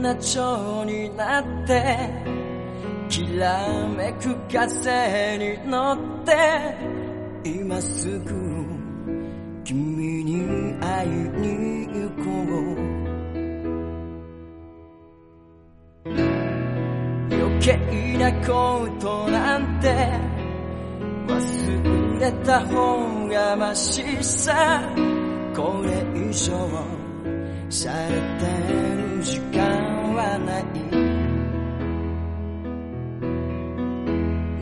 な蝶になってきらめく風に乗って今すぐ君に会いに行こう。余計なことなんて忘れた方がましさ。これ以上されてるる時間はない。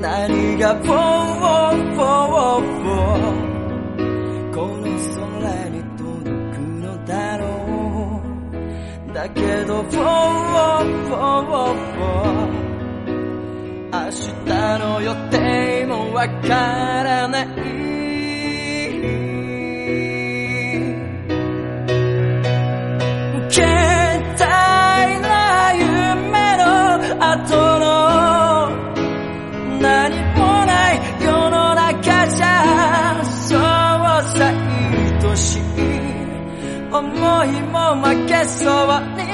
何が「フォーフォーフォーこの空に届くのだろう。だけど「フォーフォーフォー明日の予定もわからない。も負けそうに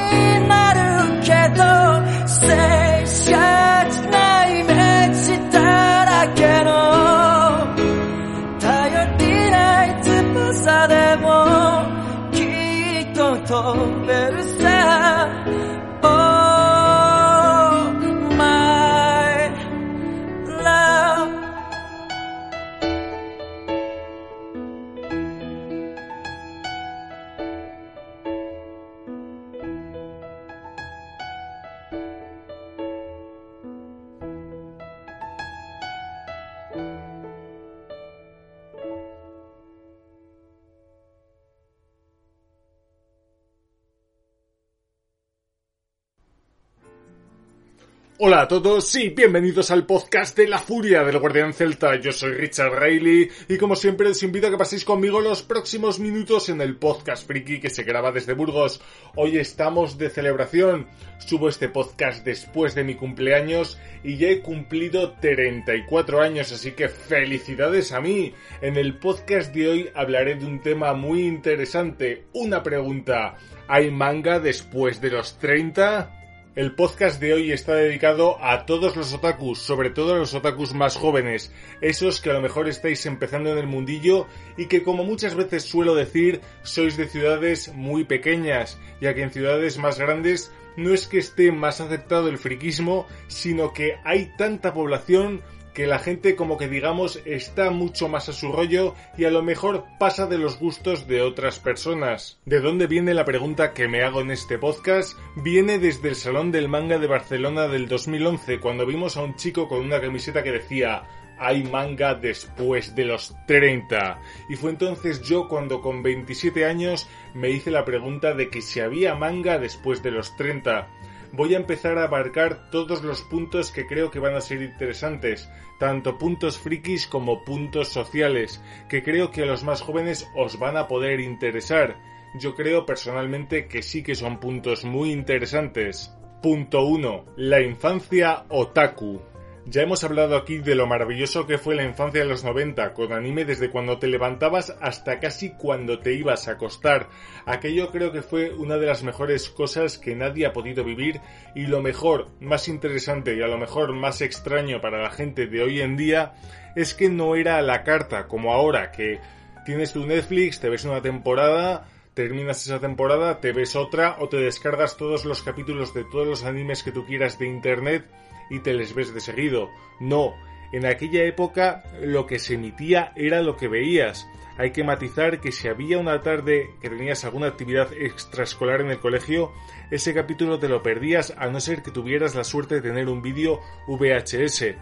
Hola a todos y bienvenidos al podcast de la furia del Guardián Celta. Yo soy Richard Reilly y como siempre os invito a que paséis conmigo los próximos minutos en el podcast friki que se graba desde Burgos. Hoy estamos de celebración. Subo este podcast después de mi cumpleaños y ya he cumplido 34 años, así que felicidades a mí. En el podcast de hoy hablaré de un tema muy interesante. Una pregunta. ¿Hay manga después de los 30? El podcast de hoy está dedicado a todos los otakus, sobre todo a los otakus más jóvenes, esos que a lo mejor estáis empezando en el mundillo y que como muchas veces suelo decir, sois de ciudades muy pequeñas, ya que en ciudades más grandes no es que esté más aceptado el friquismo, sino que hay tanta población que la gente como que digamos está mucho más a su rollo y a lo mejor pasa de los gustos de otras personas. ¿De dónde viene la pregunta que me hago en este podcast? Viene desde el Salón del Manga de Barcelona del 2011 cuando vimos a un chico con una camiseta que decía hay manga después de los 30. Y fue entonces yo cuando con 27 años me hice la pregunta de que si había manga después de los 30 voy a empezar a abarcar todos los puntos que creo que van a ser interesantes, tanto puntos frikis como puntos sociales, que creo que a los más jóvenes os van a poder interesar. Yo creo personalmente que sí que son puntos muy interesantes. Punto 1. La infancia otaku. Ya hemos hablado aquí de lo maravilloso que fue la infancia de los 90, con anime desde cuando te levantabas hasta casi cuando te ibas a acostar. Aquello creo que fue una de las mejores cosas que nadie ha podido vivir y lo mejor, más interesante y a lo mejor más extraño para la gente de hoy en día es que no era la carta como ahora, que tienes tu Netflix, te ves una temporada, terminas esa temporada, te ves otra o te descargas todos los capítulos de todos los animes que tú quieras de internet y te les ves de seguido. No, en aquella época lo que se emitía era lo que veías. Hay que matizar que si había una tarde que tenías alguna actividad extraescolar en el colegio, ese capítulo te lo perdías a no ser que tuvieras la suerte de tener un vídeo VHS.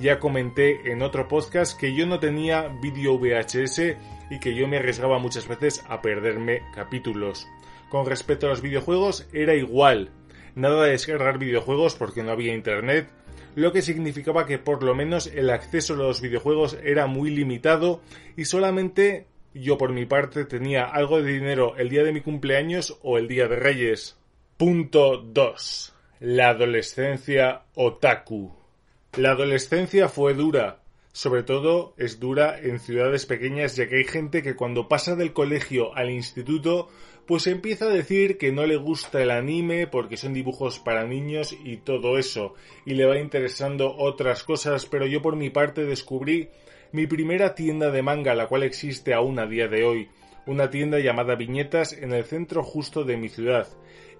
Ya comenté en otro podcast que yo no tenía vídeo VHS y que yo me arriesgaba muchas veces a perderme capítulos. Con respecto a los videojuegos era igual nada de descargar videojuegos porque no había internet, lo que significaba que por lo menos el acceso a los videojuegos era muy limitado y solamente yo por mi parte tenía algo de dinero el día de mi cumpleaños o el día de Reyes. Punto 2. La adolescencia otaku. La adolescencia fue dura. Sobre todo es dura en ciudades pequeñas ya que hay gente que cuando pasa del colegio al instituto pues empieza a decir que no le gusta el anime porque son dibujos para niños y todo eso y le va interesando otras cosas pero yo por mi parte descubrí mi primera tienda de manga la cual existe aún a día de hoy una tienda llamada Viñetas en el centro justo de mi ciudad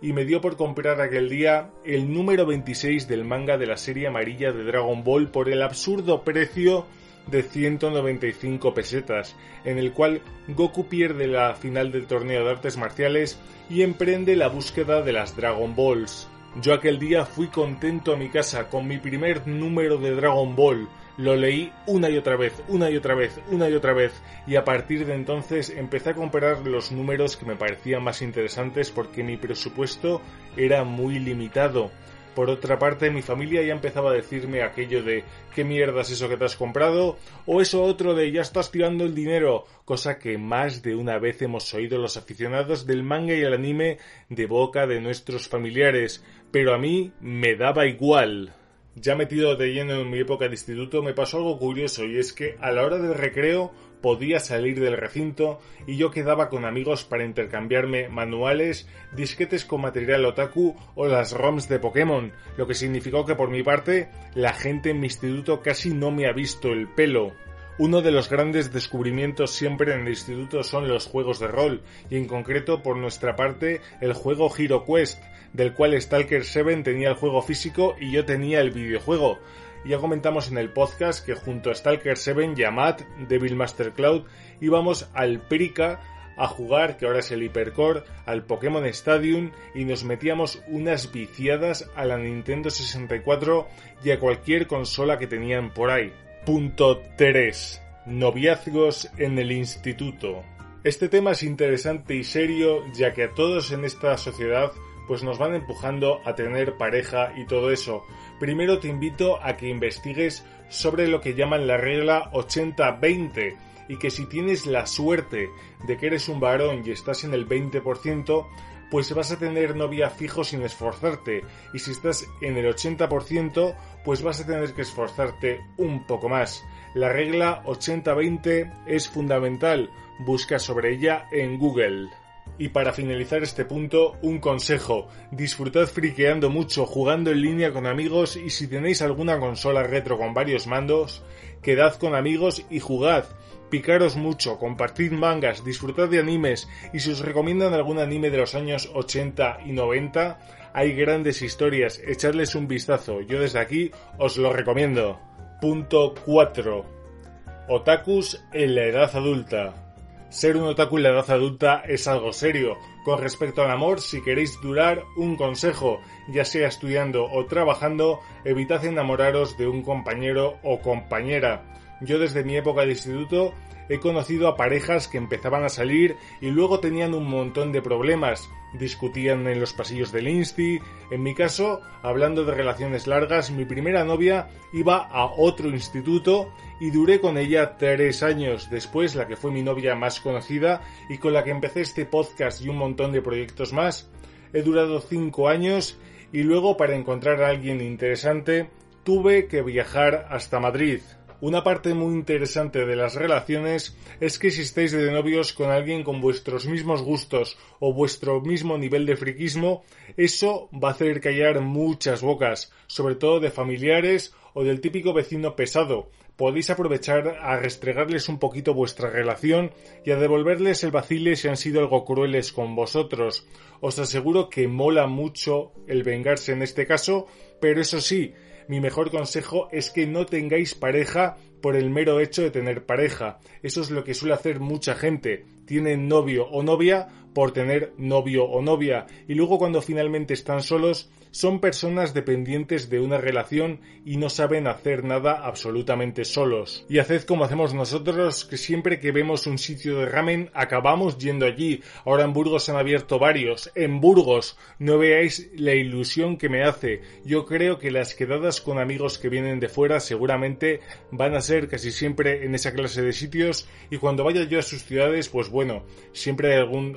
y me dio por comprar aquel día el número 26 del manga de la serie amarilla de Dragon Ball por el absurdo precio de 195 pesetas, en el cual Goku pierde la final del torneo de artes marciales y emprende la búsqueda de las Dragon Balls. Yo aquel día fui contento a mi casa con mi primer número de Dragon Ball, lo leí una y otra vez, una y otra vez, una y otra vez, y a partir de entonces empecé a comprar los números que me parecían más interesantes porque mi presupuesto era muy limitado. Por otra parte, mi familia ya empezaba a decirme aquello de ¿qué mierda es eso que te has comprado? O eso otro de ya estás tirando el dinero, cosa que más de una vez hemos oído los aficionados del manga y el anime de boca de nuestros familiares, pero a mí me daba igual. Ya metido de lleno en mi época de instituto me pasó algo curioso y es que a la hora del recreo podía salir del recinto y yo quedaba con amigos para intercambiarme manuales, disquetes con material otaku o las ROMs de Pokémon, lo que significó que por mi parte la gente en mi instituto casi no me ha visto el pelo. Uno de los grandes descubrimientos siempre en el instituto son los juegos de rol, y en concreto por nuestra parte el juego Hero Quest, del cual Stalker 7 tenía el juego físico y yo tenía el videojuego. Ya comentamos en el podcast que junto a Stalker 7 y a Matt, Devil Master Cloud, íbamos al Perica a jugar, que ahora es el Hypercore, al Pokémon Stadium y nos metíamos unas viciadas a la Nintendo 64 y a cualquier consola que tenían por ahí. Punto 3. Noviazgos en el instituto. Este tema es interesante y serio ya que a todos en esta sociedad pues nos van empujando a tener pareja y todo eso. Primero te invito a que investigues sobre lo que llaman la regla 80-20 y que si tienes la suerte de que eres un varón y estás en el 20%, pues vas a tener novia fijo sin esforzarte. Y si estás en el 80%, pues vas a tener que esforzarte un poco más. La regla 80-20 es fundamental. Busca sobre ella en Google. Y para finalizar este punto, un consejo. Disfrutad friqueando mucho, jugando en línea con amigos y si tenéis alguna consola retro con varios mandos, quedad con amigos y jugad picaros mucho, compartid mangas, disfrutad de animes y si os recomiendan algún anime de los años 80 y 90, hay grandes historias, echadles un vistazo, yo desde aquí os lo recomiendo. Punto 4. Otakus en la edad adulta. Ser un otaku en la edad adulta es algo serio. Con respecto al amor, si queréis durar, un consejo, ya sea estudiando o trabajando, evitad enamoraros de un compañero o compañera. Yo desde mi época de instituto he conocido a parejas que empezaban a salir y luego tenían un montón de problemas. Discutían en los pasillos del Insti. En mi caso, hablando de relaciones largas, mi primera novia iba a otro instituto y duré con ella tres años. Después, la que fue mi novia más conocida y con la que empecé este podcast y un montón de proyectos más, he durado cinco años y luego para encontrar a alguien interesante tuve que viajar hasta Madrid. Una parte muy interesante de las relaciones es que si estáis de novios con alguien con vuestros mismos gustos o vuestro mismo nivel de friquismo, eso va a hacer callar muchas bocas, sobre todo de familiares o del típico vecino pesado. Podéis aprovechar a restregarles un poquito vuestra relación y a devolverles el vacile si han sido algo crueles con vosotros. Os aseguro que mola mucho el vengarse en este caso, pero eso sí, mi mejor consejo es que no tengáis pareja por el mero hecho de tener pareja. Eso es lo que suele hacer mucha gente. Tienen novio o novia por tener novio o novia y luego cuando finalmente están solos son personas dependientes de una relación y no saben hacer nada absolutamente solos. Y haced como hacemos nosotros, que siempre que vemos un sitio de ramen acabamos yendo allí. Ahora en Burgos han abierto varios. En Burgos, no veáis la ilusión que me hace. Yo creo que las quedadas con amigos que vienen de fuera seguramente van a ser casi siempre en esa clase de sitios y cuando vaya yo a sus ciudades, pues bueno, siempre hay algún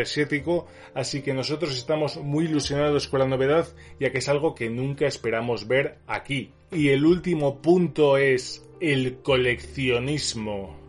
asiático, así que nosotros estamos muy ilusionados con la novedad, ya que es algo que nunca esperamos ver aquí. Y el último punto es el coleccionismo.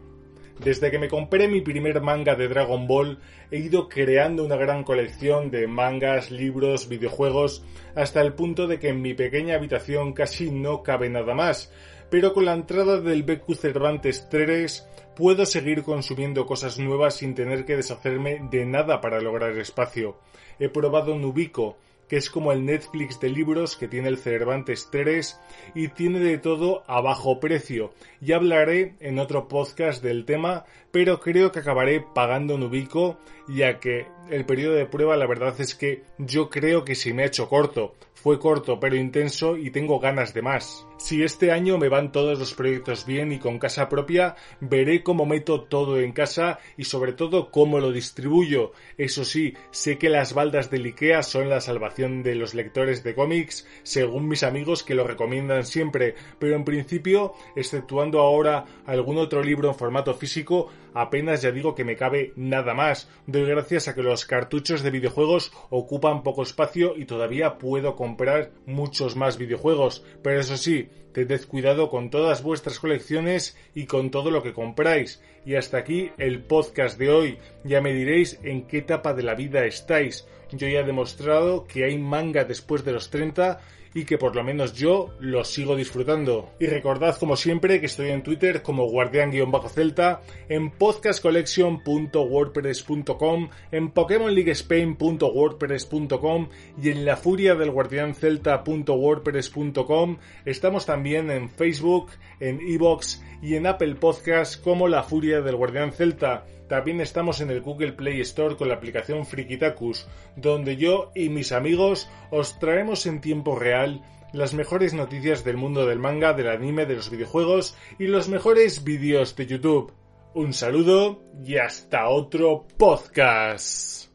Desde que me compré mi primer manga de Dragon Ball, he ido creando una gran colección de mangas, libros, videojuegos, hasta el punto de que en mi pequeña habitación casi no cabe nada más. Pero con la entrada del BQ Cervantes 3 puedo seguir consumiendo cosas nuevas sin tener que deshacerme de nada para lograr espacio. He probado Nubico, que es como el Netflix de libros que tiene el Cervantes 3 y tiene de todo a bajo precio. Ya hablaré en otro podcast del tema, pero creo que acabaré pagando Nubico, ya que el periodo de prueba la verdad es que yo creo que se me ha hecho corto. Fue corto pero intenso y tengo ganas de más. Si este año me van todos los proyectos bien y con casa propia, veré cómo meto todo en casa y sobre todo cómo lo distribuyo. Eso sí, sé que las baldas del IKEA son la salvación de los lectores de cómics, según mis amigos que lo recomiendan siempre, pero en principio, exceptuando ahora algún otro libro en formato físico, apenas ya digo que me cabe nada más. Doy gracias a que los cartuchos de videojuegos ocupan poco espacio y todavía puedo comprar muchos más videojuegos. Pero eso sí, tened cuidado con todas vuestras colecciones y con todo lo que compráis. Y hasta aquí el podcast de hoy. Ya me diréis en qué etapa de la vida estáis. Yo ya he demostrado que hay manga después de los 30 y que por lo menos yo lo sigo disfrutando. Y recordad como siempre que estoy en Twitter como guardián-celta, en podcastcollection.wordpress.com, en pokemonleaguespain.wordpress.com y en la furia del guardiancelta.wordpress.com. Estamos también en Facebook, en Evox y en Apple Podcast como la furia del guardián celta. También estamos en el Google Play Store con la aplicación Frikitakus, donde yo y mis amigos os traemos en tiempo real las mejores noticias del mundo del manga, del anime, de los videojuegos y los mejores vídeos de YouTube. Un saludo y hasta otro podcast.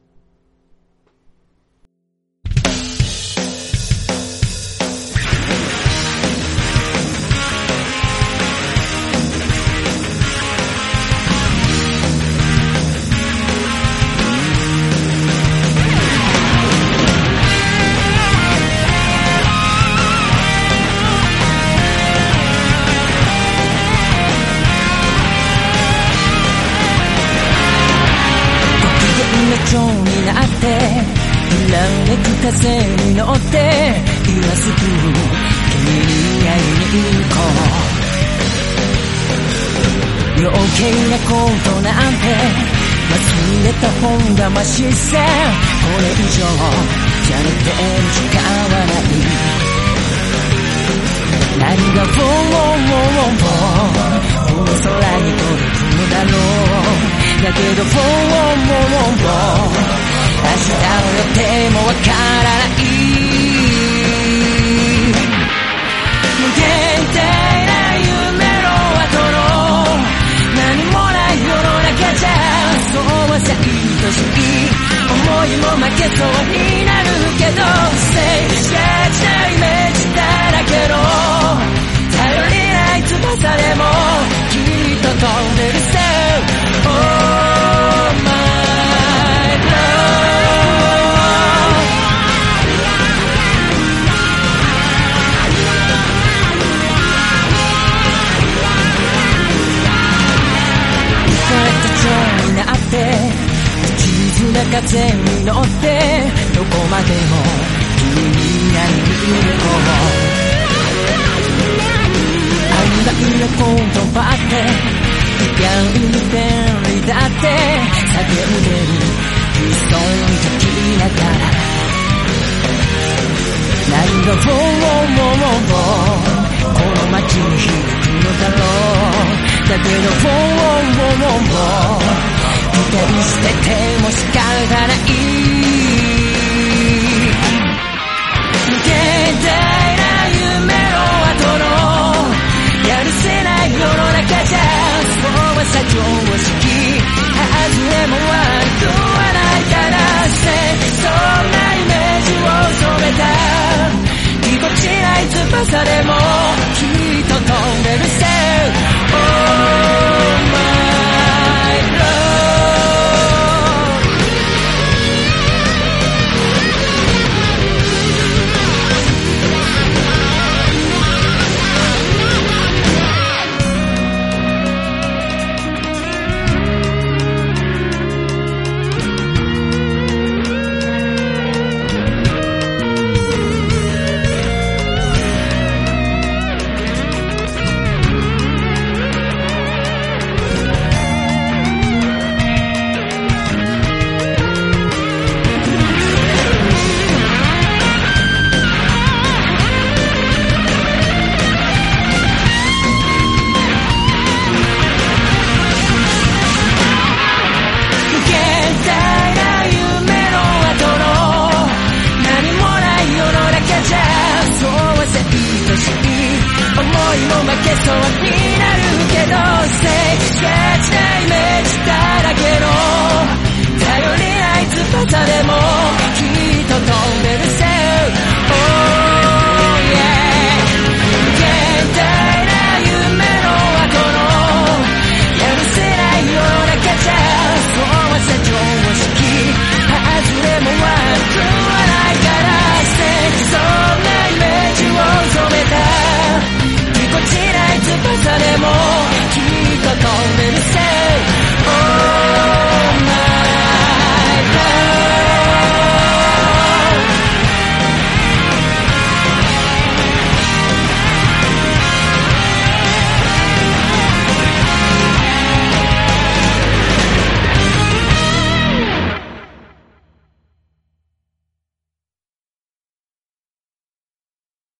本魂さこれ以上じゃれてる時間はない。何がボーンボー。がフォーモーモーこの街に響くのだろうだけどフォーモーモーモー期待してても仕方ない無限大な夢の後のやるせない世の中じゃそうはさ常識外れもされも